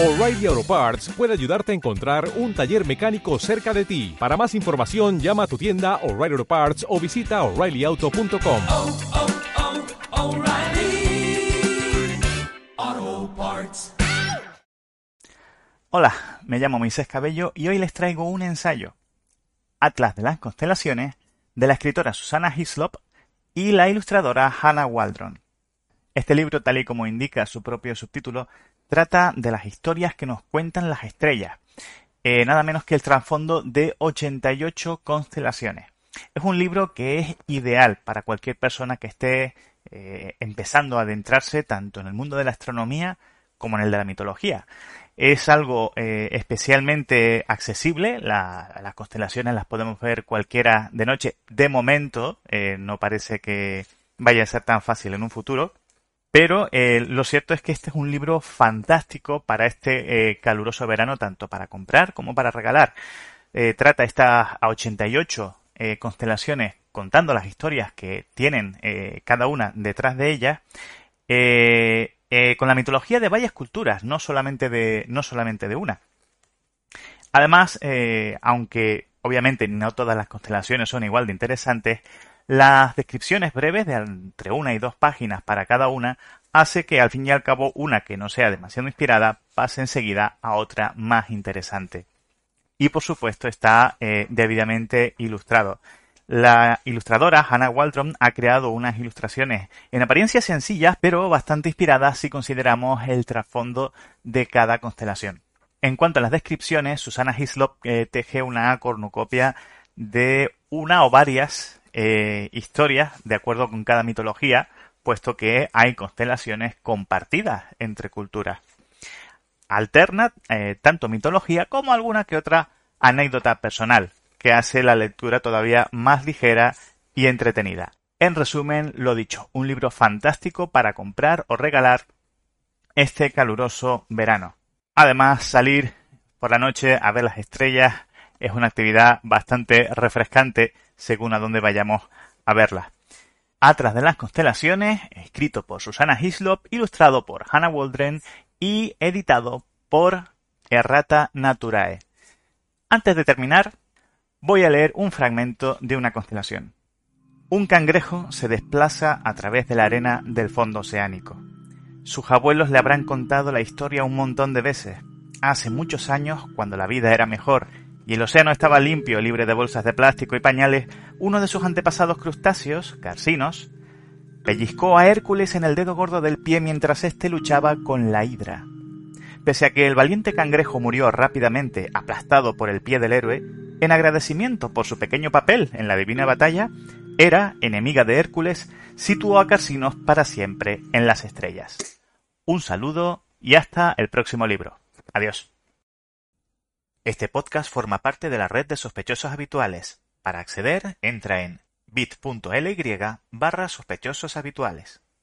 O'Reilly Auto Parts puede ayudarte a encontrar un taller mecánico cerca de ti. Para más información, llama a tu tienda O'Reilly Auto Parts o visita oreillyauto.com. oh, oh, Parts. Hola, me llamo Moisés Cabello y hoy les traigo un ensayo. Atlas de las constelaciones de la escritora Susana Hislop y la ilustradora Hannah Waldron. Este libro, tal y como indica su propio subtítulo, trata de las historias que nos cuentan las estrellas, eh, nada menos que el trasfondo de 88 constelaciones. Es un libro que es ideal para cualquier persona que esté eh, empezando a adentrarse tanto en el mundo de la astronomía como en el de la mitología. Es algo eh, especialmente accesible, la, las constelaciones las podemos ver cualquiera de noche. De momento, no parece que vaya a ser tan fácil en un futuro, pero eh, lo cierto es que este es un libro fantástico para este eh, caluroso verano, tanto para comprar como para regalar. Eh, trata estas a 88 eh, constelaciones contando las historias que tienen cada una detrás de ellas, con la mitología de varias culturas, no solamente de, no solamente de una. Además, aunque obviamente no todas las constelaciones son igual de interesantes, las descripciones breves de entre una y dos páginas para cada una hace que al fin y al cabo una que no sea demasiado inspirada pase enseguida a otra más interesante. Y por supuesto está eh, debidamente ilustrado. La ilustradora Hannah Waldron ha creado unas ilustraciones en apariencia sencillas, pero bastante inspiradas si consideramos el trasfondo de cada constelación. En cuanto a las descripciones, Susana Hislop eh, teje una cornucopia de una o varias eh, historias de acuerdo con cada mitología, puesto que hay constelaciones compartidas entre culturas. Alterna eh, tanto mitología como alguna que otra anécdota personal, que hace la lectura todavía más ligera y entretenida. En resumen, lo dicho, un libro fantástico para comprar o regalar este caluroso verano. Además, salir por la noche a ver las estrellas es una actividad bastante refrescante según a dónde vayamos a verlas. Atrás de las constelaciones, escrito por Susana Hislop, ilustrado por Hannah Waldron y editado por Errata Naturae. Antes de terminar, voy a leer un fragmento de una constelación. Un cangrejo se desplaza a través de la arena del fondo oceánico. Sus abuelos le habrán contado la historia un montón de veces. Hace muchos años, cuando la vida era mejor y el océano estaba limpio, libre de bolsas de plástico y pañales, uno de sus antepasados crustáceos, carcinos, pellizcó a Hércules en el dedo gordo del pie mientras éste luchaba con la hidra. Pese a que el valiente cangrejo murió rápidamente aplastado por el pie del héroe, en agradecimiento por su pequeño papel en la divina batalla, Hera, enemiga de Hércules, situó a Carcinos para siempre en las estrellas. Un saludo y hasta el próximo libro. Adiós. Este podcast forma parte de la red de sospechosos habituales. Para acceder, entra en bit.ly barra.